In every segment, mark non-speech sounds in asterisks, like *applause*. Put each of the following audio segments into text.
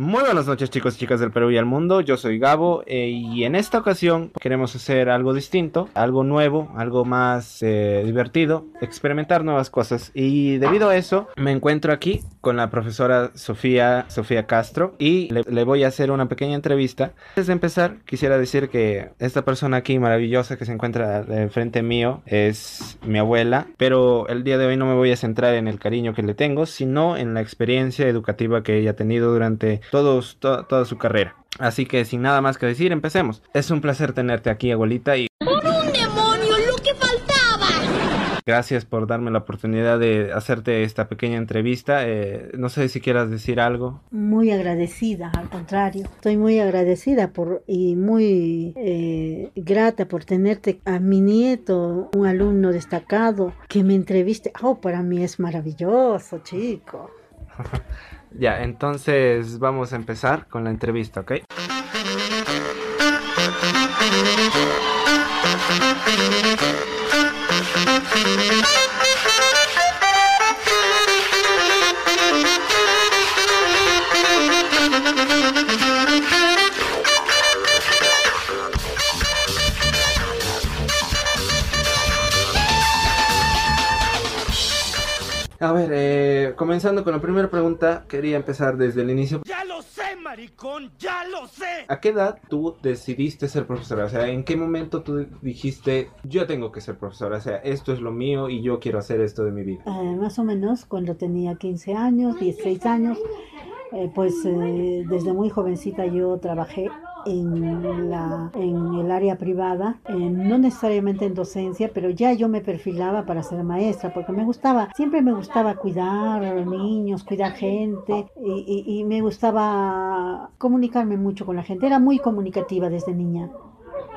Muy buenas noches chicos y chicas del Perú y al mundo, yo soy Gabo eh, y en esta ocasión queremos hacer algo distinto, algo nuevo, algo más eh, divertido, experimentar nuevas cosas y debido a eso me encuentro aquí con la profesora Sofía, Sofía Castro y le, le voy a hacer una pequeña entrevista. Antes de empezar quisiera decir que esta persona aquí maravillosa que se encuentra de frente mío es mi abuela, pero el día de hoy no me voy a centrar en el cariño que le tengo, sino en la experiencia educativa que ella ha tenido durante todos, to- toda su carrera. Así que sin nada más que decir, empecemos. Es un placer tenerte aquí, abuelita, y ¡Por un demonio, lo que faltaba! gracias por darme la oportunidad de hacerte esta pequeña entrevista. Eh, no sé si quieras decir algo. Muy agradecida, al contrario. Estoy muy agradecida por y muy eh, grata por tenerte a mi nieto, un alumno destacado, que me entreviste. Oh, para mí es maravilloso, chico. Ya, entonces vamos a empezar con la entrevista, ¿ok? Comenzando con la primera pregunta, quería empezar desde el inicio. ¡Ya lo sé, maricón! ¡Ya lo sé! ¿A qué edad tú decidiste ser profesora? O sea, ¿en qué momento tú dijiste, yo tengo que ser profesora? O sea, esto es lo mío y yo quiero hacer esto de mi vida. Eh, más o menos cuando tenía 15 años, 16 años, eh, pues eh, desde muy jovencita yo trabajé en, la, en el área privada, eh, no necesariamente en docencia, pero ya yo me perfilaba para ser maestra, porque me gustaba, siempre me gustaba cuidar niños, cuidar gente, y, y- y me gustaba comunicarme mucho con la gente, era muy comunicativa desde niña.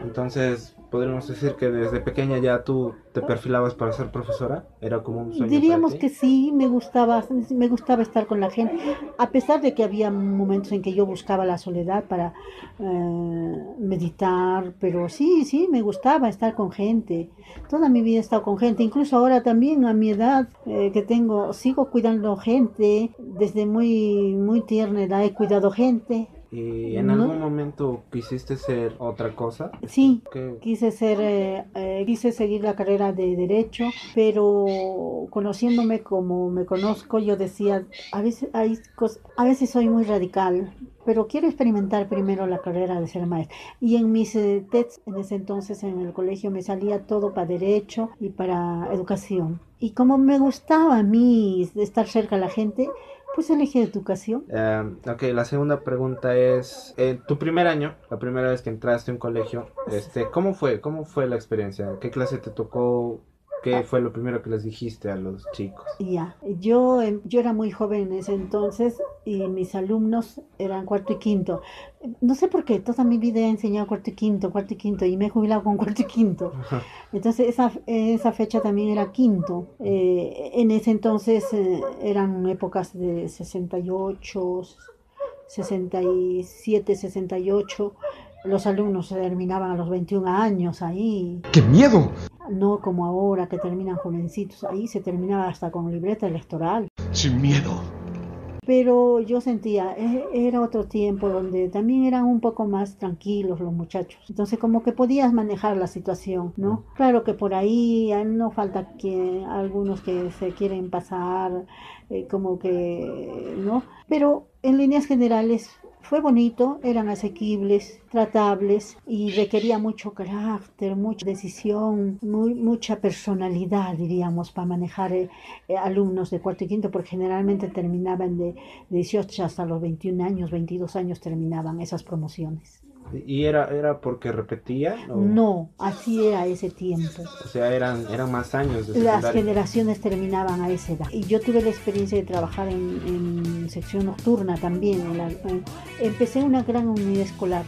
Entonces, podríamos decir que desde pequeña ya tú te perfilabas para ser profesora. Era como un sueño. Diríamos para que sí, me gustaba, me gustaba estar con la gente, a pesar de que había momentos en que yo buscaba la soledad para eh, meditar, pero sí, sí, me gustaba estar con gente. Toda mi vida he estado con gente, incluso ahora también a mi edad eh, que tengo, sigo cuidando gente, desde muy, muy tierna edad he cuidado gente. ¿Y en algún momento quisiste ser otra cosa? Sí, ¿Qué- Quise ser, eh, eh, quise seguir la carrera de derecho, pero conociéndome como me conozco, yo decía, a veces hay a veces soy muy radical, pero quiero experimentar primero la carrera de ser maestra. Y en mis eh, TEDs, en ese entonces en el colegio me salía todo para derecho y para educación. Y como me gustaba a mí estar cerca de la gente, pues elegí educación. Eh, ok, la segunda pregunta es, eh, tu primer año, la primera vez que entraste a un colegio, este, ¿cómo fue? ¿Cómo fue la experiencia? ¿Qué clase te tocó? ¿Qué fue lo primero que les dijiste a los chicos? Ya, yo, em, yo era muy joven en ese entonces y mis alumnos eran cuarto y quinto. No sé por qué, toda mi vida he enseñado cuarto y quinto, cuarto y quinto y me he jubilado con cuarto y quinto. Entonces esa, esa fecha también era quinto. Eh, en ese entonces eh, eran épocas de 68, 67, 68. Los alumnos se terminaban a los 21 años ahí, ¡Qué miedo! no como ahora que terminan jovencitos, ahí se terminaba hasta con libreta electoral. Sin miedo. Pero yo sentía, e- era otro tiempo donde también eran un poco más tranquilos los muchachos. Entonces como que podías manejar la situación, ¿no? Claro que por ahí ah, no falta que algunos que se quieren pasar, eh, como que, ¿no? Pero en líneas generales fue bonito, eran asequibles, tratables y requería mucho carácter, mucha decisión, muy, mucha personalidad, diríamos, para manejar eh, eh, alumnos de cuarto y quinto, porque generalmente terminaban de 18 hasta los 21 años, 22 años terminaban esas promociones. ¿Y era, era porque repetía? o- No, así era ese tiempo. O sea, eran, eran más años de Las generaciones terminaban a esa edad. Y yo tuve la experiencia de trabajar en, en sección nocturna también. en la- en- empecé una gran unidad escolar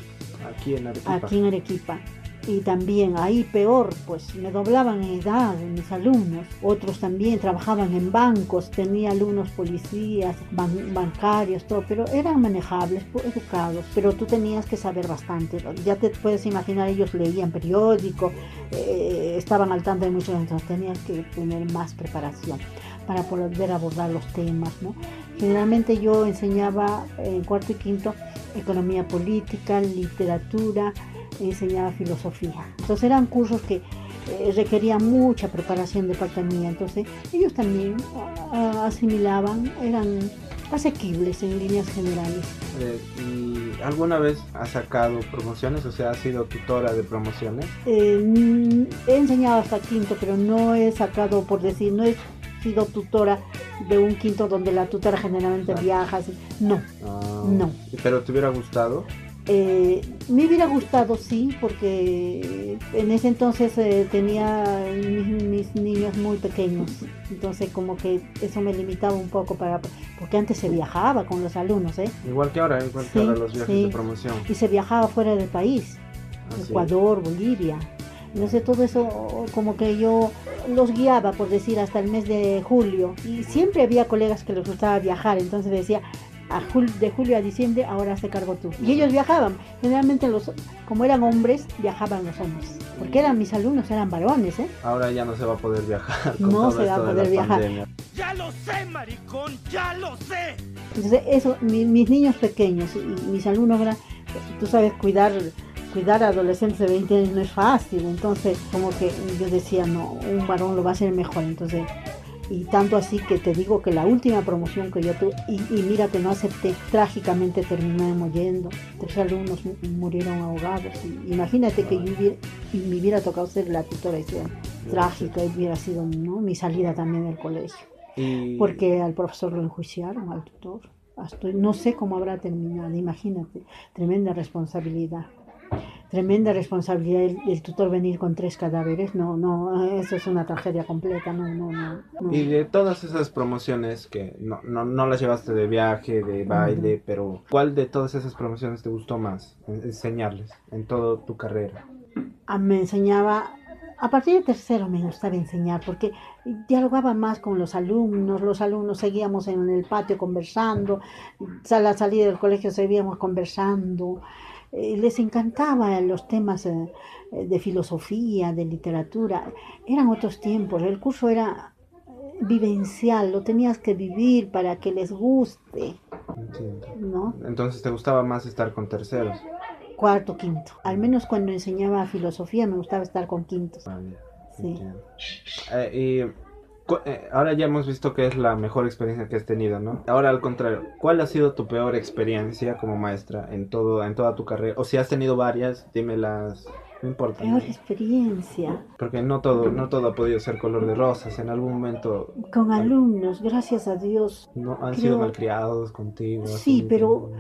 Aquí en Arequipa. aquí en Arequipa. Y también ahí peor, pues me doblaban en edad mis alumnos. Otros también trabajaban en bancos, tenía alumnos policías, ban- bancarios, todo, pero eran manejables, educados. Pero tú tenías que saber bastante. Ya te puedes imaginar, ellos leían periódico, eh, estaban al tanto de muchos, entonces tenías que tener más preparación para poder abordar los temas, ¿no? Generalmente yo enseñaba en cuarto y quinto economía política, literatura, enseñaba filosofía. Entonces eran cursos que eh, requerían mucha preparación de parte mía. Entonces ellos también ah, asimilaban, eran asequibles en líneas generales. Eh, ¿Y alguna vez has sacado promociones? O sea, has sido tutora de promociones. Eh, mm, he enseñado hasta quinto, pero no he sacado, por decir, no he sido tutora de un quinto donde la tutora generalmente Claro. viaja. así. No, Ah, No. ¿Pero te hubiera gustado? Eh, me hubiera gustado, sí, porque en ese entonces eh, tenía mis, mis niños muy pequeños, entonces como que eso me limitaba un poco para, porque antes se viajaba con los alumnos, ¿eh? Igual que ahora, igual que Sí, ahora los viajes sí. de promoción. Y se viajaba fuera del país, Así. Ecuador, Bolivia. Entonces todo eso como que yo los guiaba, por decir, hasta el mes de julio. Y siempre había colegas que les gustaba viajar, entonces decía, a jul- de julio a diciembre ahora se cargo tú. Y ellos viajaban. Generalmente los, como eran hombres, viajaban los hombres. Porque eran mis alumnos, eran varones, ¿eh? Ahora ya no se va a poder viajar. Con No todo se va a poder viajar. pandemia. Ya lo sé, maricón, ya lo sé. Entonces eso, mi- mis niños pequeños y mis alumnos tú sabes, cuidar cuidar a adolescentes de 20 años no es fácil, entonces como que yo decía, no, un varón lo va a hacer mejor, entonces, y tanto así que te digo que la última promoción que yo tuve, y, y mira que no acepté, trágicamente terminé muriendo, tres alumnos mu- murieron ahogados, y imagínate que yo hubiera, y me hubiera tocado ser la tutora, y sea trágica, y hubiera sido ¿no? mi salida también del colegio Y porque al profesor lo enjuiciaron, al tutor. Hasta- no sé cómo habrá terminado, imagínate, tremenda responsabilidad. Tremenda responsabilidad el, el tutor venir con tres cadáveres, no, no, eso es una tragedia completa, no, no, no. no. Y de todas esas promociones que no, no, no las llevaste de viaje, de baile, pero ¿cuál de todas esas promociones te gustó más en- enseñarles en toda tu carrera? Ah, me enseñaba, a partir de tercero me gustaba enseñar porque dialogaba más con los alumnos, los alumnos seguíamos en el patio conversando, a la salida del colegio seguíamos conversando, les encantaban los temas eh, eh, de filosofía, de literatura, eran otros tiempos, el curso era eh, vivencial, lo tenías que vivir para que les guste, Entiendo. ¿no? Entonces te gustaba más estar con terceros. Cuarto, quinto. Al menos cuando enseñaba filosofía me gustaba estar con quintos. Ah, ya, Sí. Eh, eh, ahora ya hemos visto que es la mejor experiencia que has tenido, ¿no? Ahora al contrario, ¿cuál ha sido tu peor experiencia como maestra en todo, en toda tu carrera? O si has tenido varias, dímelas. No importa. Peor experiencia. Porque no todo, no todo ha podido ser color de rosas. En algún momento Con alumnos, gracias a Dios. no han Creo- sido malcriados contigo. Sí, pero-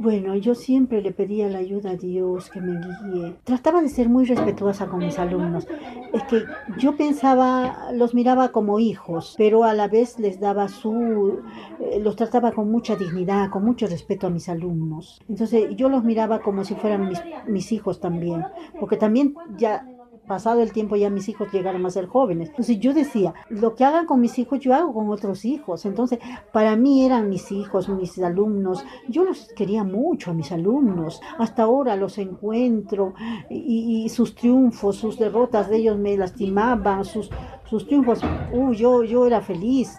Bueno, yo siempre le pedía la ayuda a Dios que me guíe. Trataba de ser muy respetuosa con mis alumnos. Es que yo pensaba, los miraba como hijos, pero a la vez les daba su, eh, los trataba con mucha dignidad, con mucho respeto a mis alumnos. Entonces yo los miraba como si fueran mis, mis hijos también, porque también ya pasado el tiempo ya mis hijos llegaron a ser jóvenes. Entonces yo decía, lo que hagan con mis hijos yo hago con otros hijos. Entonces para mí eran mis hijos, mis alumnos. Yo los quería mucho a mis alumnos. Hasta ahora los encuentro y, sus triunfos, sus derrotas de ellos me lastimaban, sus, sus triunfos, uh, yo, yo era feliz.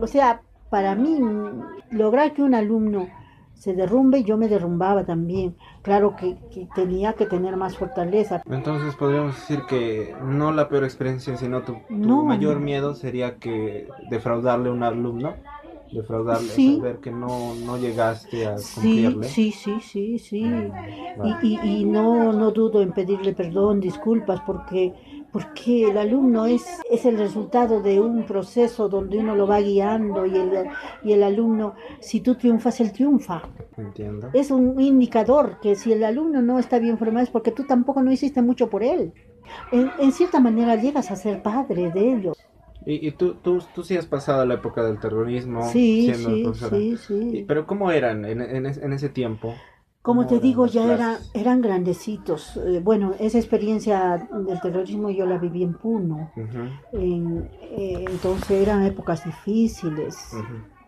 O sea, para mí lograr que un alumno se derrumbe, yo me derrumbaba también. Claro que, que tenía que tener más fortaleza. Entonces podríamos decir que no la peor experiencia, sino tu, tu No. mayor miedo sería que defraudarle a un alumno, defraudarle, Sí. saber que no, no llegaste a Sí, cumplirle. sí, sí, sí, sí. Vale. Y, y, y no, no dudo en pedirle perdón, disculpas, porque, porque el alumno es, es el resultado de un proceso donde uno lo va guiando y el, y el alumno, si tú triunfas, él triunfa. Entiendo. Es un indicador que si el alumno no está bien formado es porque tú tampoco no hiciste mucho por él. En, en cierta manera llegas a ser padre de ellos. Y, y tú, tú, tú sí has pasado la época del terrorismo Sí, siendo sí, profesora. sí, sí. Pero ¿cómo eran en, en, en ese tiempo? Como ¿Cómo te digo, ya clases? eran, eran grandecitos. Eh, bueno, esa experiencia del terrorismo yo la viví en Puno. En- eh, entonces eran épocas difíciles.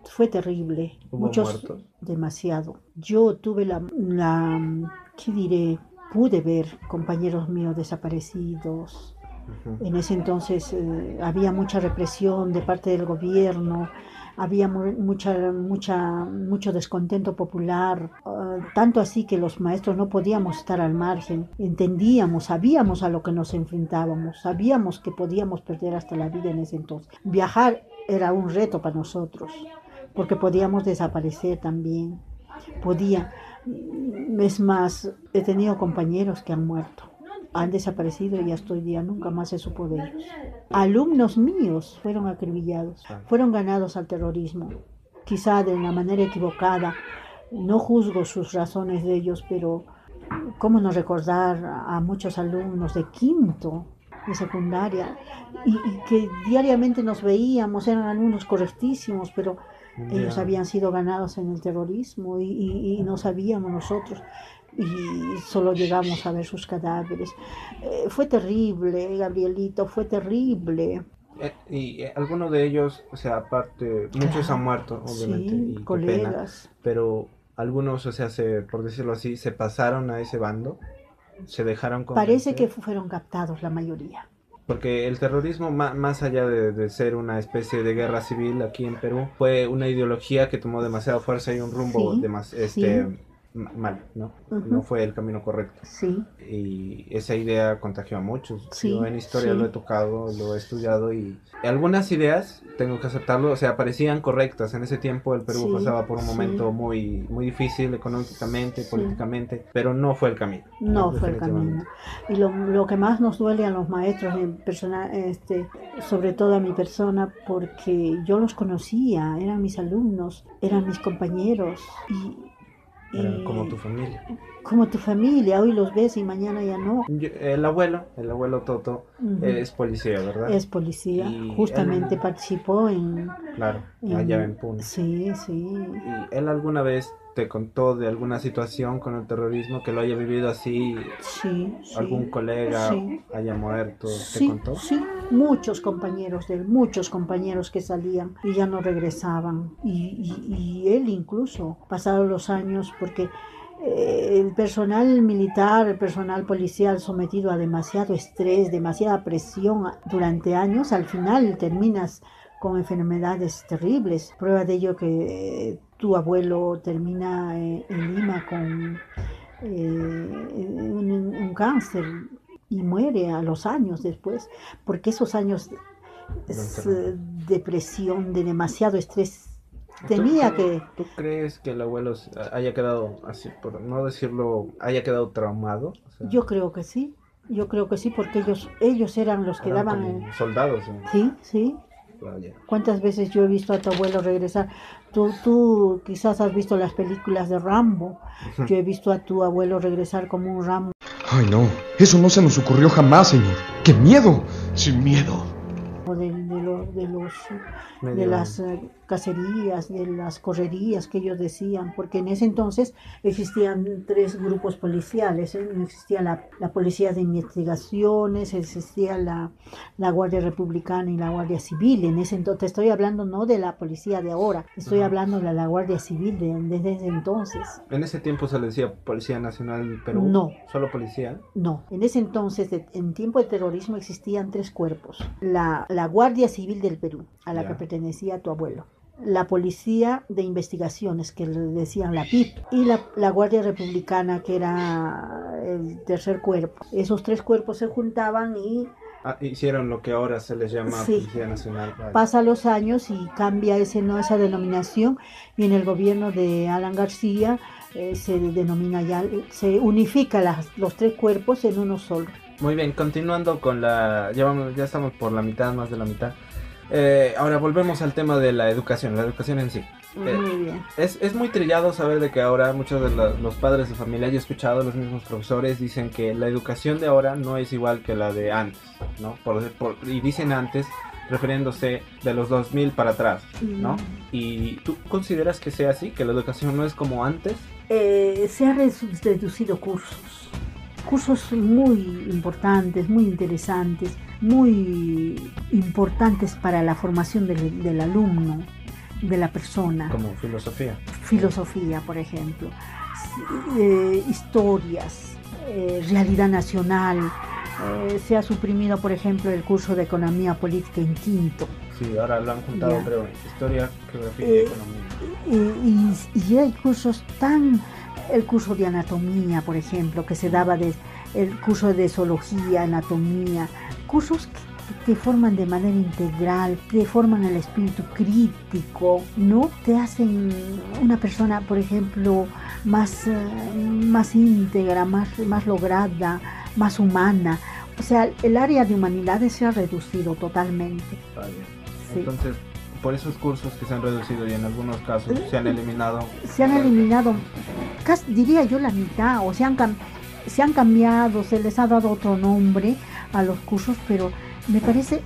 Fue terrible. ¿Hubo Muchos, muertos? demasiado. Yo tuve la, la, ¿qué diré? Pude ver compañeros míos desaparecidos. En ese entonces eh, había mucha represión de parte del gobierno, había mu- mucha, mucha, mucho descontento popular, ah, tanto así que los maestros no podíamos estar al margen, entendíamos, sabíamos a lo que nos enfrentábamos, sabíamos que podíamos perder hasta la vida en ese entonces. Viajar era un reto para nosotros, porque podíamos desaparecer también, podía, es más, he tenido compañeros que han muerto han desaparecido y hasta hoy día nunca más se supo de ellos. Alumnos míos fueron acribillados, fueron ganados al terrorismo, quizá de una manera equivocada. No juzgo sus razones de ellos, pero cómo no recordar a muchos alumnos de quinto, de secundaria, y, y que diariamente nos veíamos, eran alumnos correctísimos, pero ellos habían sido ganados en el terrorismo y, y- y no sabíamos nosotros y solo llegamos a ver sus cadáveres. Eh, fue terrible, Gabrielito, fue terrible. Eh, y eh, algunos de ellos, o sea, aparte, muchos Claro, han muerto, obviamente, sí, y qué pena, colegas. pero algunos, o sea, se, por decirlo así, se pasaron a ese bando, se dejaron Parece que fueron captados la mayoría. Porque el terrorismo, más allá de, de ser una especie de guerra civil aquí en Perú, fue una ideología que tomó demasiada fuerza y un rumbo Sí, demas- este, sí. Ma- mal, ¿no? Ujú. No fue el camino correcto. Sí, Y esa idea contagió a muchos. Sí, Yo en historia sí. lo he tocado, lo he estudiado y algunas ideas, tengo que aceptarlo, o sea, parecían correctas. En ese tiempo el Perú Sí, pasaba por un sí. momento muy, muy difícil económicamente, Sí. políticamente, pero no fue el camino. no fue el camino. Y lo, lo que más nos duele a los maestros, en persona, este, sobre todo a mi persona, porque yo los conocía, eran mis alumnos, eran mis compañeros. Y, Como tu familia. como tu familia, hoy los ves y mañana ya no. Yo- el abuelo, el abuelo Toto, Ujú. es policía, ¿verdad? Es policía, Y justamente él- participó en, Claro, en- allá en Puno. Sí, sí. ¿Y él alguna vez te contó de alguna situación con el terrorismo que lo haya vivido así Sí, sí. algún colega Sí. haya muerto, ¿te Sí, contó? sí, muchos compañeros de él, muchos compañeros que salían y ya no regresaban. Y, y- y él incluso, pasados los años, porque eh, el personal militar, el personal policial sometido a demasiado estrés, demasiada presión durante años, al final terminas con enfermedades terribles. Prueba de ello que eh, tu abuelo termina eh, en Lima con eh, un, un cáncer y muere a los años después, porque esos años es, eh, depresión, de demasiado estrés, tenía ¿Tú- que... ¿Tú crees que el abuelo haya quedado, así por no decirlo, haya quedado traumado? O sea, Yo creo que sí, yo creo que sí, porque ellos, ellos eran los que eran daban... soldados en Sí, sí. ¿Cuántas veces yo he visto a tu abuelo regresar? Tú, tú quizás has visto las películas de Rambo. Yo he visto a tu abuelo regresar como un Rambo. Ay, no. Eso no se nos ocurrió jamás, señor. ¡Qué miedo! Sin miedo. De, de lo- de los de las eh, cacerías, de las correrías que ellos decían, porque en ese entonces existían tres grupos policiales, ¿eh? existía la, la policía de investigaciones, existía la, la Guardia Republicana y la Guardia Civil, en ese entonces, te estoy hablando no de la policía de ahora, estoy hablando de la Guardia Civil de, desde ese entonces. En ese tiempo se le decía Policía Nacional Perú. No. Solo policía. No, en ese entonces, en tiempo de terrorismo, existían tres cuerpos. La, la Guardia Civil del Perú, a la que pertenecía tu abuelo. La Policía de Investigaciones, que le decían la PIP. Y la, la Guardia Republicana, que era el tercer cuerpo. Esos tres cuerpos se juntaban y Ah, hicieron lo que ahora se les llama Sí. Policía Nacional. Vale. pasa los años y cambia ese, no, esa denominación. Y en el gobierno de Alan García eh, se denomina ya, se unifica las, los tres cuerpos en uno solo. Muy bien, continuando con la... Ya, vamos, ya estamos por la mitad, más de la mitad. Eh, ahora volvemos al tema de la educación, la educación en sí. Eh, Muy bien. Es, es muy trillado saber de que ahora muchos de la- los padres de familia, yo he escuchado, los mismos profesores dicen que la educación de ahora no es igual que la de antes, ¿no? Por, por- y dicen antes refiriéndose de los 2000 para atrás, ¿no? Mm. ¿Y tú consideras que sea así, que la educación no es como antes? eh, se han reducido cursos, cursos muy importantes, muy interesantes, muy importantes para la formación del, del alumno, de la persona. Como filosofía. Filosofía, por ejemplo. Eh, historias, eh, realidad nacional. Eh, se ha suprimido, por ejemplo, el curso de economía política en quinto. Sí, ahora lo han juntado, Ya. creo, historia, geografía y economía. Y, y- y hay cursos tan... El curso de anatomía, por ejemplo, que se daba de, el curso de zoología, anatomía, cursos que te forman de manera integral, te forman el espíritu crítico, ¿no? Te hacen una persona, por ejemplo, más, eh, más íntegra, más, más lograda, más humana. O sea, el área de humanidades se ha reducido totalmente. Sí. Entonces, por esos cursos que se han reducido y en algunos casos se han eliminado. se han eliminado, casi, diría yo, la mitad, o se han, se han cambiado, se les ha dado otro nombre a los cursos, pero me parece,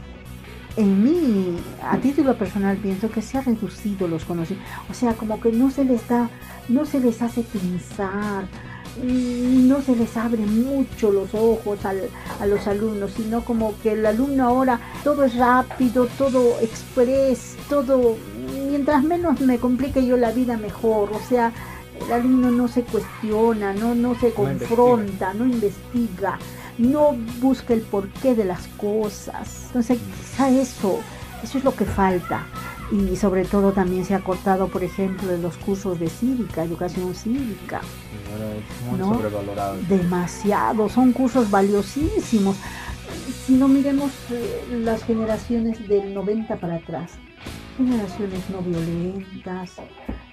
en mí, a título personal, pienso que se ha reducido los conocimientos, o sea, como que no se les da, no se les hace pensar, mm, no se les abre mucho los ojos al- a los alumnos, sino como que el alumno ahora todo es rápido, todo express, todo, mientras menos me complique yo la vida mejor, o sea, el alumno no se cuestiona, no, no se confronta, no investiga, no busca el porqué de las cosas. Entonces, quizá eso, eso es lo que falta. Y sobre todo también se ha cortado, por ejemplo, en los cursos de cívica, educación cívica. muy ¿No? sobrevalorado. Demasiado, son cursos valiosísimos. Si no miremos eh, las generaciones del 90 para atrás, generaciones no violentas,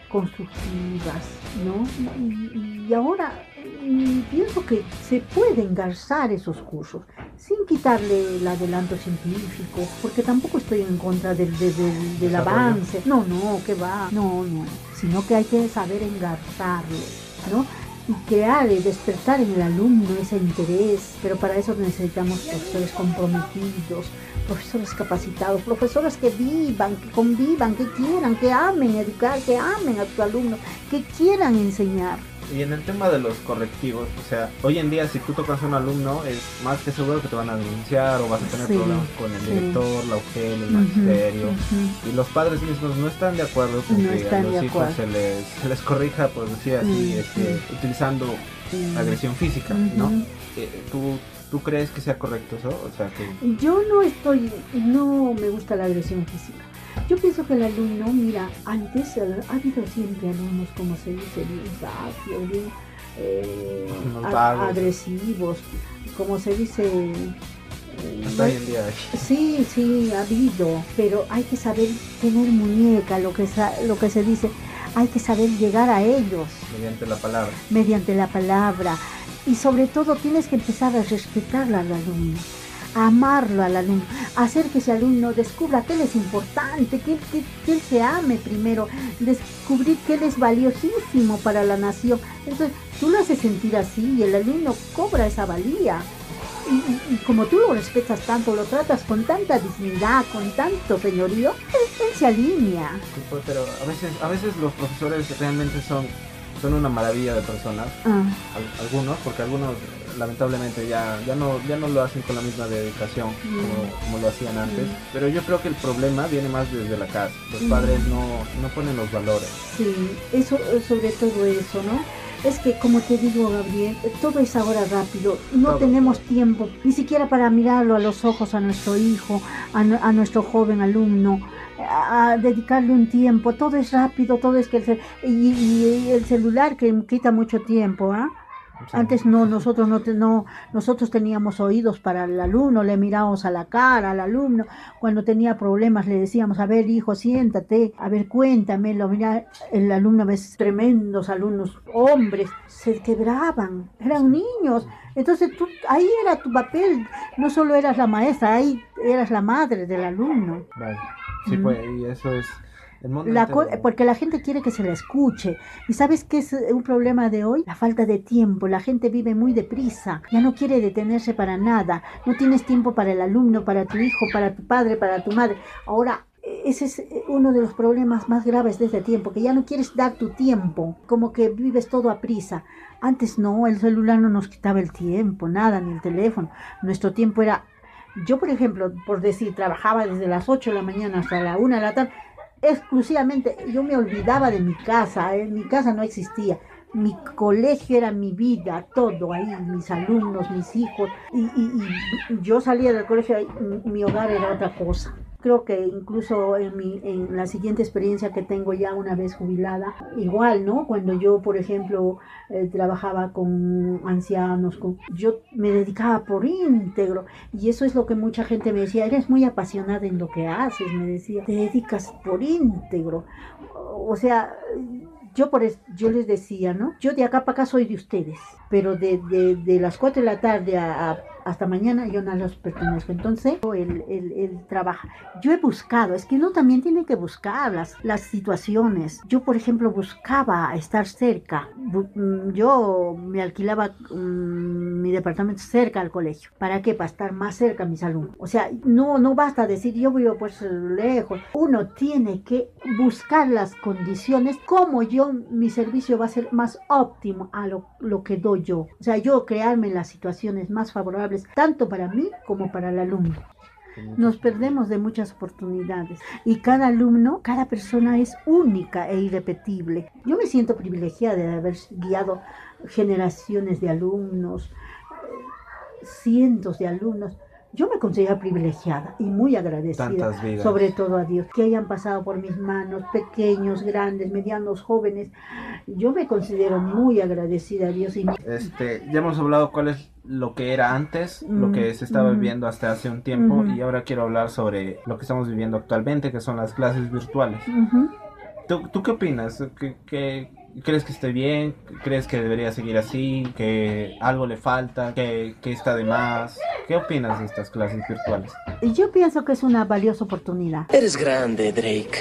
constructivas, ¿no? Y, y ahora pienso que se puede engarzar esos cursos sin quitarle el adelanto científico, porque tampoco estoy en contra del, del- del- del Desarrollo. avance. No, no, que va, no, no, sino que hay que saber engarzarlo, ¿no? y crear y despertar en el alumno ese interés, pero para eso necesitamos profesores comprometidos, profesores capacitados, profesores que vivan, que convivan, que quieran, que amen educar, que amen a tus alumnos, que quieran enseñar. Y en el tema de los correctivos, o sea, hoy en día si tú tocas a un alumno es más que seguro que te van a denunciar o vas a tener Sí, problemas con el sí. director, la UGEL, el Ujú, magisterio. Y los padres mismos no están de acuerdo con No que a los hijos se les, se les corrija, por decir así, este, utilizando agresión física, ¿no? Eh, ¿tú, ¿Tú crees que sea correcto eso? O sea, que... Yo no estoy, no me gusta la agresión física. Yo pienso que el alumno, mira, antes ha habido siempre alumnos, como se dice, bien sabios, bien eh, a- agresivos, como se dice. eh, Hasta hoy en día *laughs* Sí, sí, ha habido, pero hay que saber tener muñeca, lo que, lo que se dice, hay que saber llegar a ellos mediante la palabra. mediante la palabra. Y sobre todo tienes que empezar a respetarlo al alumno, amarlo al alumno, hacer que ese alumno descubra que él es importante, que, él- que- que él se ame primero, descubrir que él es valiosísimo para la nación. Entonces tú lo haces sentir así y el alumno cobra esa valía. Y, y- y como tú lo respetas tanto, lo tratas con tanta dignidad, con tanto señorío, él, él se alinea. Sí, pues, pero a veces, a veces los profesores realmente son, son una maravilla de personas, Ah, al- algunos, porque algunos lamentablemente ya, ya, no, ya no lo hacen con la misma dedicación como, como lo hacían antes. Mm. Pero yo creo que el problema viene más desde la casa. Los Mm. padres no, no ponen los valores. Sí, eso, sobre todo eso, ¿no? Es que, como te digo, Gabriel, todo es ahora rápido. No Todo. tenemos tiempo ni siquiera para mirarlo a los ojos a nuestro hijo, a, a nuestro joven alumno, a, a dedicarle un tiempo. Todo es rápido, todo es que el, y, y el celular que quita mucho tiempo, ¿ah? Antes no, nosotros no, te- no, nosotros teníamos oídos para el alumno, le mirábamos a la cara al alumno. Cuando tenía problemas le decíamos, a ver hijo, siéntate, a ver cuéntamelo. Mira, el alumno, ves tremendos alumnos, hombres, se quebraban, eran niños. Entonces tú, ahí era tu papel, no solo eras la maestra, ahí eras la madre del alumno. vaya. Sí, Mm. pues, y eso es... La porque la gente quiere que se la escuche. ¿Y sabes qué es eh, un problema de hoy? La falta de tiempo. La gente vive muy deprisa. Ya no quiere detenerse para nada. No tienes tiempo para el alumno, para tu hijo, para tu padre, para tu madre. Ahora, eh, ese es uno de los problemas más graves de este tiempo, que ya no quieres dar tu tiempo, como que vives todo a prisa. Antes no, el celular no nos quitaba el tiempo, nada, ni el teléfono. Nuestro tiempo era, yo por ejemplo, por decir, trabajaba desde las 8 de la mañana hasta la 1 de la tarde, exclusivamente, yo me olvidaba de mi casa, en mi casa no existía. Mi colegio era mi vida, todo ahí, mis alumnos, mis hijos, y, y- yo salía del colegio, mi hogar era otra cosa. Creo que incluso en, mi, en la siguiente experiencia que tengo ya una vez jubilada, igual, ¿no? Cuando yo, por ejemplo, eh, trabajaba con ancianos, con, yo me dedicaba por íntegro. Y eso es lo que mucha gente me decía, eres muy apasionada en lo que haces, me decía, te dedicas por íntegro. O sea, yo, por, yo les decía, ¿no? Yo de acá para acá soy de ustedes, pero de, de, de las 4 de la tarde a- hasta mañana yo no los pertenezco. Entonces, él, él, él trabaja. Yo he buscado, es que uno también tiene que buscar las, las situaciones. Yo, por ejemplo, buscaba estar cerca. Mm, Yo me alquilaba mm, mi departamento cerca al colegio. ¿Para qué? Para estar más cerca a mis alumnos. O sea, no, no basta decir yo vivo pues lejos. Uno tiene que buscar las condiciones como yo, mi servicio va a ser más óptimo a lo, lo que doy yo. O sea, yo crearme las situaciones más favorables tanto para mí como para el alumno. Nos perdemos de muchas oportunidades y cada alumno, cada persona es única e irrepetible. Yo me siento privilegiada de haber guiado generaciones de alumnos, cientos de alumnos. Yo me considero privilegiada y muy agradecida, sobre todo a Dios, que hayan pasado por mis manos, pequeños, grandes, medianos, jóvenes. Yo me considero muy agradecida a Dios y Este, ya hemos hablado cuál es lo que era antes, lo que se estaba Mm, viviendo hasta hace un tiempo y ahora quiero hablar sobre lo que estamos viviendo actualmente, que son las clases virtuales. ¿Tú, tú qué opinas? ¿Qué, qué- crees que esté bien? ¿Crees que debería seguir así? ¿Que algo le falta? ¿Que, que está de más? ¿Qué opinas de estas clases virtuales? Y yo pienso que es una valiosa oportunidad. Eres grande, Drake.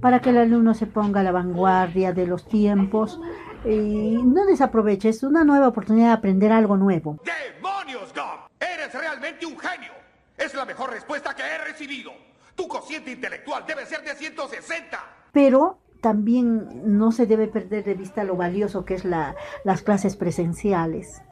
para que el alumno se ponga a la vanguardia de los tiempos y no desaproveche, es una nueva oportunidad de aprender algo nuevo. ¡Demonios, Gob! ¡Eres realmente un genio! Es la mejor respuesta que he recibido. Tu cociente intelectual debe ser de 160. Pero también no se debe perder de vista lo valioso que es la, las clases presenciales.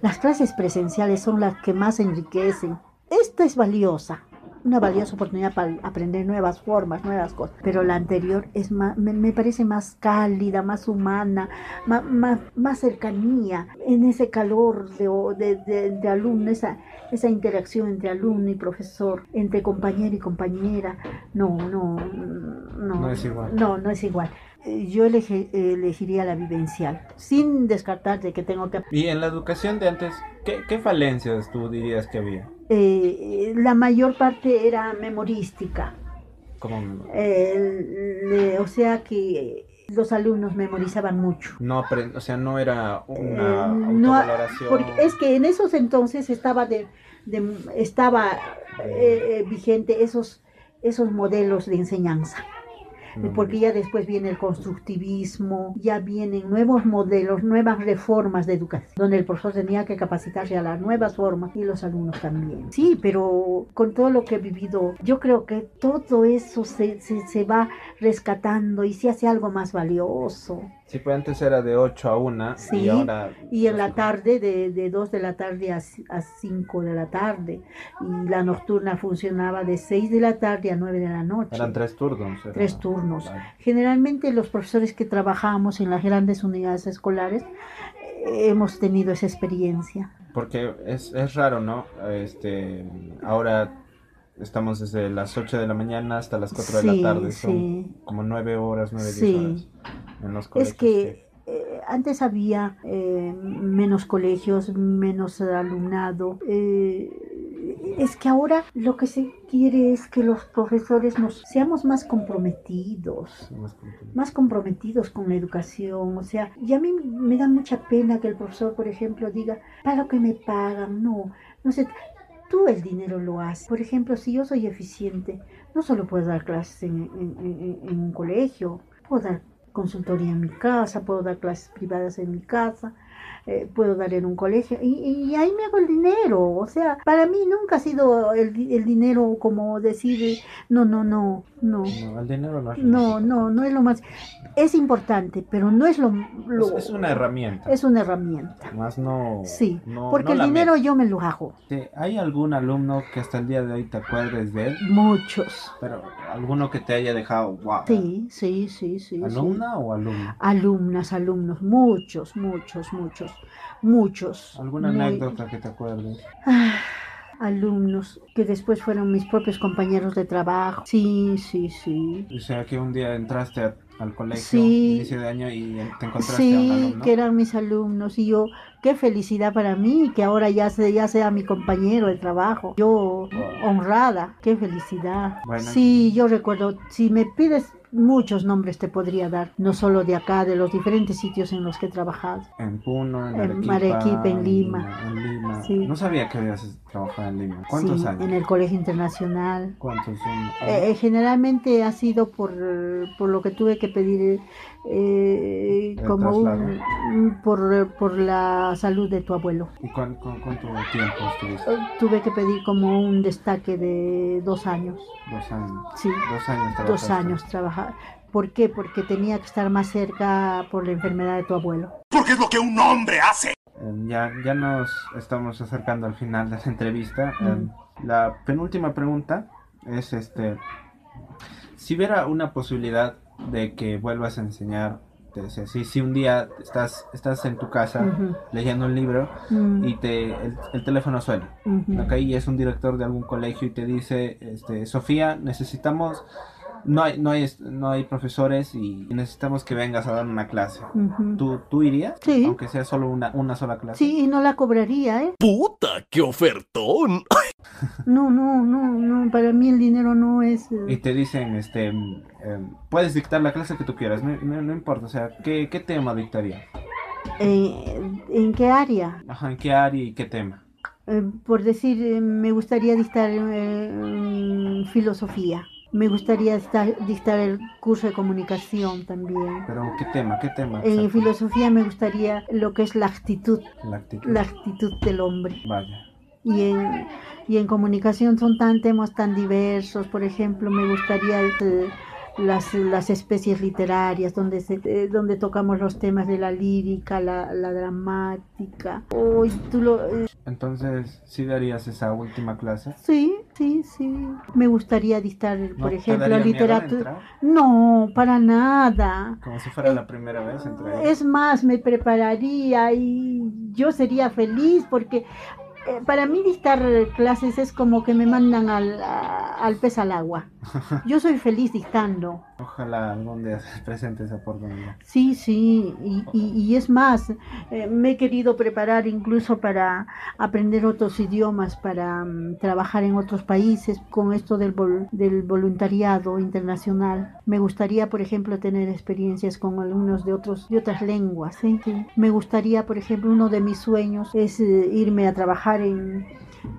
Las clases presenciales son las que más enriquecen. Esta es valiosa, una valiosa oportunidad para aprender nuevas formas, nuevas cosas. Pero la anterior es más, me, me parece más cálida, más humana, más, más, más cercanía, en ese calor de, de, de- de alumno, esa, esa interacción entre alumno y profesor, entre compañero y compañera. No, no, no. No es igual. No, no es igual. Yo elegi- elegiría la vivencial, sin descartar de que tengo que Y en la educación de antes, ¿qué, qué falencias tú dirías que había? Eh, la mayor parte era memorística. Como Eh, le- o sea que los alumnos memorizaban mucho. no o sea, no era una Eh, no, autovaloración. porque es que en esos entonces estaba de, de- estaba eh, eh, vigente esos esos modelos de enseñanza. Porque ya después viene el constructivismo, ya vienen nuevos modelos, nuevas reformas de educación, donde el profesor tenía que capacitarse a las nuevas formas y los alumnos también. Sí, pero con todo lo que he vivido, yo creo que todo eso se, se, se va rescatando y se hace algo más valioso. Sí, pues antes era de 8 a 1 y Sí, ahora... Y en la tarde, de, de 2 de la tarde a, a 5 de la tarde. Y la nocturna funcionaba de 6 de la tarde a 9 de la noche. Eran tres turnos. era- Tres turnos. Generalmente los profesores que trabajamos en las grandes unidades escolares eh, hemos tenido esa experiencia. Porque es, es raro, ¿no? Este, ahora estamos desde las 8 de la mañana hasta las 4 de la tarde. Son sí. como 9 horas, 9, 10 Sí. horas en los Es colegios. que eh, antes había eh, menos colegios, menos alumnado. eh, es que ahora lo que se quiere es que los profesores nos seamos más comprometidos. Más comprometidos con la educación, o sea, y a mí me da mucha pena que el profesor, por ejemplo, diga, para lo que me pagan, no, no sé, tú el dinero lo haces. Por ejemplo, si yo soy eficiente, no solo puedo dar clases en, en- un colegio, puedo dar consultoría en mi casa, puedo dar clases privadas en mi casa, eh, puedo dar en un colegio y, y ahí me hago el dinero. O sea, para mí nunca ha sido el, el dinero como decir, no, no, no, no. No, el dinero no es No, no, no es lo más. Es importante, pero no es lo. lo- Es, es una herramienta. es una herramienta. Más no. Sí, no- porque no el dinero metes. yo me lo hago. ¿Te- ¿Hay algún alumno que hasta el día de hoy te acuerdes de él? Muchos. Pero alguno que te haya dejado, wow. Sí, sí, sí, sí. sí. ¿Alumna o alumno? Alumnas, alumnos, muchos, muchos, muchos, muchos. ¿Alguna Muy- anécdota que te acuerdes? Ah, alumnos que después fueron mis propios compañeros de trabajo. Sí, sí, sí. O sea, que un día entraste a- al colegio, Sí. inicio de año, y te encontraste a un Sí, alumno. que eran mis alumnos y yo, qué felicidad para mí que ahora ya sea, ya sea mi compañero de trabajo. Yo honrada, qué felicidad. Bueno. Sí, yo recuerdo, si me pides muchos nombres te podría dar, no solo de acá, de los diferentes sitios en los que he trabajado. En Puno, en En Arequipa. Arequipa, en Lima. En, Lima. Sí. No sabía que habías trabajado en Lima. ¿Cuántos Sí, años? En el Colegio Internacional. ¿Cuántos son? Eh, eh, generalmente ha sido por, por lo que tuve que pedir eh, como un, un- por, por la salud de tu abuelo. ¿Y cuán- cuán- cuánto tiempo estuviste? Eh, Tuve que pedir como un destaque de dos años. Dos años. Sí, Dos años dos años trabajar. ¿Por qué? Porque tenía que estar más cerca por la enfermedad de tu abuelo. Porque es lo que un hombre hace. Eh, ya, ya nos estamos acercando al final de la entrevista. Mm. Eh, la penúltima pregunta es este si hubiera una posibilidad de que vuelvas a enseñar, si, si un día estás, estás en tu casa leyendo un libro Mm, y te el, el teléfono suena. ujú. Ok, y es un director de algún colegio y te dice, este, Sofía, necesitamos, no hay, no hay, no hay profesores y necesitamos que vengas a dar una clase. ¿Tú, ¿Tú irías? Sí. Aunque sea solo una, una sola clase. Sí, y no la cobraría, ¿eh? ¡Puta, qué ofertón! *laughs* No, no, no, no, para mí el dinero no es... eh, Y te dicen, este, mm, em, puedes dictar la clase que tú quieras, no, no- no importa, o sea, ¿qué, qué tema dictaría? eh, ¿En qué área? Ajá, ¿en qué área y qué tema? Eh, por decir, eh, me gustaría dictar filosofía. Me gustaría esta- dictar el curso de comunicación también. Pero, ¿qué tema? ¿Qué tema? En filosofía me gustaría lo que es la actitud, La actitud. la actitud del hombre. Vaya. Y en, y en comunicación son tan temas tan diversos. Por ejemplo, me gustaría eh, las, las especies literarias, donde, se, eh, donde tocamos los temas de la lírica, la, la dramática. Uy, tú lo, eh, Entonces, ¿sí darías esa última clase? Sí, sí, sí. Me gustaría dictar, ¿No por ejemplo, miedo literatura. No, para nada. Como si fuera Eh, la primera vez entre Es más, me prepararía y yo sería feliz porque eh, para mí dictar clases es como que me mandan al, a- al pez al agua. *laughs* Yo soy feliz dictando. Ojalá algún día se presente esa oportunidad. Sí, sí, y, y- y es más, eh, me he querido preparar incluso para aprender otros idiomas, para mm, trabajar en otros países con esto del, vol- del voluntariado internacional. Me gustaría, por ejemplo, tener experiencias con alumnos de, otros, de otras lenguas. Sí. Me gustaría, por ejemplo, uno de mis sueños es eh, irme a trabajar en,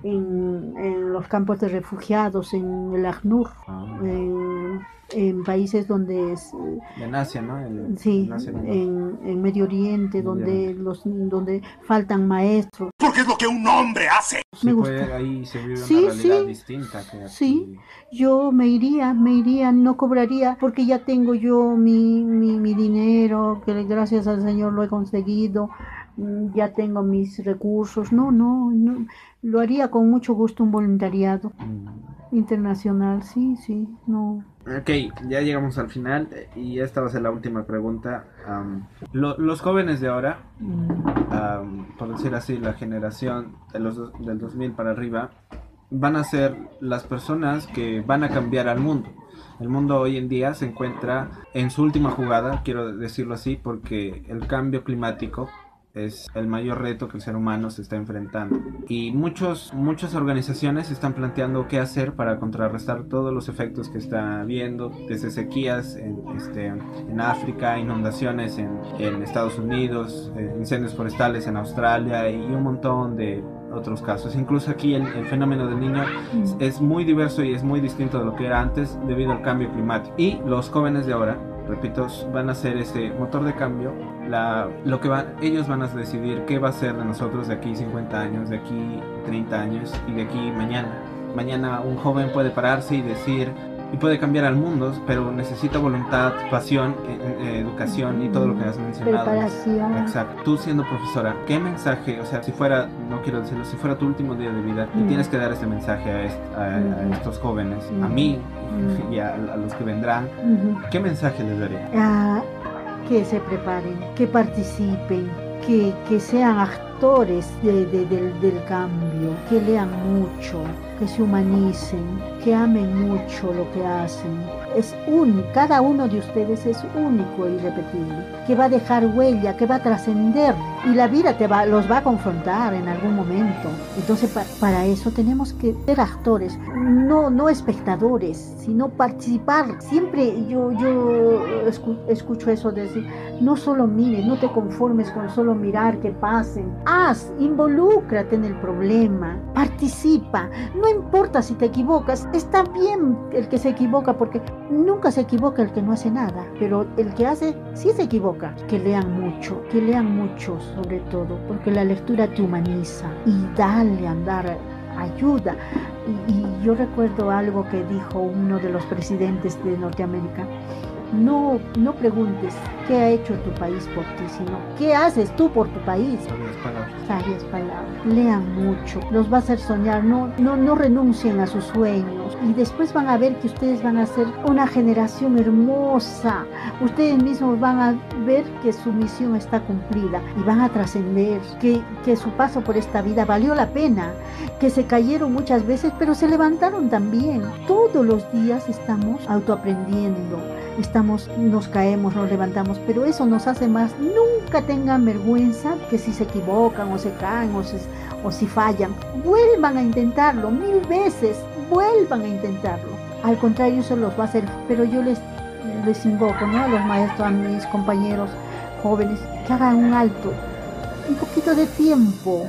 en, en los campos de refugiados, en el ACNUR, Ah, en, en países donde... es, en Asia, ¿no? El- Sí, en Asia, ¿no? en, en Medio Oriente, Medio donde Oriente. los donde faltan maestros. Porque es lo que un hombre hace. Sí, me gusta. ahí se vive Sí, una realidad sí. distinta que aquí. Sí. Yo me iría, me iría, no cobraría, porque ya tengo yo mi, mi, mi dinero, que gracias al Señor lo he conseguido, ya tengo mis recursos. No, no, no. Lo haría con mucho gusto un voluntariado Mm. internacional, sí, sí, no. Ok, ya llegamos al final y esta va a ser la última pregunta. Lo- los jóvenes de ahora, am, por decir así, la generación de los, dos- del 2000 para arriba, van a ser las personas que van a cambiar al mundo. El mundo hoy en día se encuentra en su última jugada, quiero decirlo así, porque el cambio climático es el mayor reto que el ser humano se está enfrentando. Y muchos, muchas organizaciones están planteando qué hacer para contrarrestar todos los efectos que está habiendo, desde sequías en, este, en África, inundaciones en, en Estados Unidos, eh, incendios forestales en Australia y un montón de otros casos. Incluso aquí el, el fenómeno del niño mm, es muy diverso y es muy distinto de lo que era antes debido al cambio climático. Y los jóvenes de ahora repito, van a ser ese motor de cambio. Lo que va, ellos van a decidir qué va a ser de nosotros de aquí 50 años, de aquí 30 años y de aquí mañana. Mañana un joven puede pararse y decir, y puede cambiar al mundo, pero necesita voluntad, pasión, eh, eh, educación y todo lo que has mencionado. Preparación. Exacto. Tú siendo profesora, ¿qué mensaje, o sea, si fuera, no quiero decirlo, si fuera tu último día de vida y Mm. tienes que dar este mensaje a, est- a- a Mm. estos jóvenes, a Mm. mí y a, a los que vendrán. ¿qué mensaje les daría? Ah, que se preparen, que participen, que, sean actores de- de- del, del cambio, que lean mucho, que se humanicen, que amen mucho lo que hacen. Es único, cada uno de ustedes es único e irrepetible, que va a dejar huella, que va a trascender y la vida te va, los va a confrontar en algún momento. Entonces pa- para eso tenemos que ser actores, no, no espectadores, sino participar. Siempre yo, yo escu- escucho eso de decir, no solo mires, no te conformes con solo mirar que pasen. Haz, involúcrate en el problema, participa. No importa si te equivocas, está bien el que se equivoca porque nunca se equivoca el que no hace nada, pero el que hace sí se equivoca. Que lean mucho, que lean mucho sobre todo, porque la lectura te humaniza y dale andar ayuda. Y, y yo recuerdo algo que dijo uno de los presidentes de Norteamérica. No, no preguntes qué ha hecho tu país por ti, sino qué haces tú por tu país. Sabias palabras. Sabias palabras. Lean mucho, los va a hacer soñar, no, no, no renuncien a sus sueños y después van a ver que ustedes van a ser una generación hermosa. Ustedes mismos van a ver que su misión está cumplida y van a trascender, que, que su paso por esta vida valió la pena, que se cayeron muchas veces, pero se levantaron también. Todos los días estamos autoaprendiendo estamos, nos caemos, nos levantamos, pero eso nos hace más. Nunca tengan vergüenza que si se equivocan o se caen o, se- o si fallan, vuelvan a intentarlo mil veces, vuelvan a intentarlo. Al contrario, eso los va a hacer, pero yo les, les invoco, ¿no? A los maestros, a mis compañeros jóvenes, que hagan un alto, un poquito de tiempo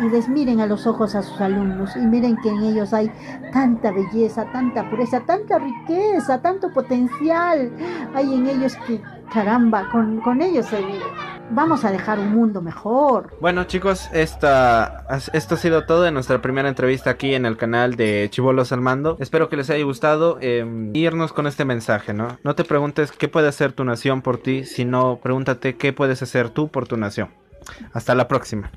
y les miren a los ojos a sus alumnos y miren que en ellos hay tanta belleza, tanta pureza, tanta riqueza, tanto potencial. Hay en ellos que, caramba, con, con ellos vamos a dejar un mundo mejor. Bueno chicos, esta, esto ha sido todo en nuestra primera entrevista aquí en el canal de Chivolos al Mando. Espero que les haya gustado eh, irnos con este mensaje, ¿no? No te preguntes qué puede hacer tu nación por ti, sino pregúntate qué puedes hacer tú por tu nación. Hasta la próxima.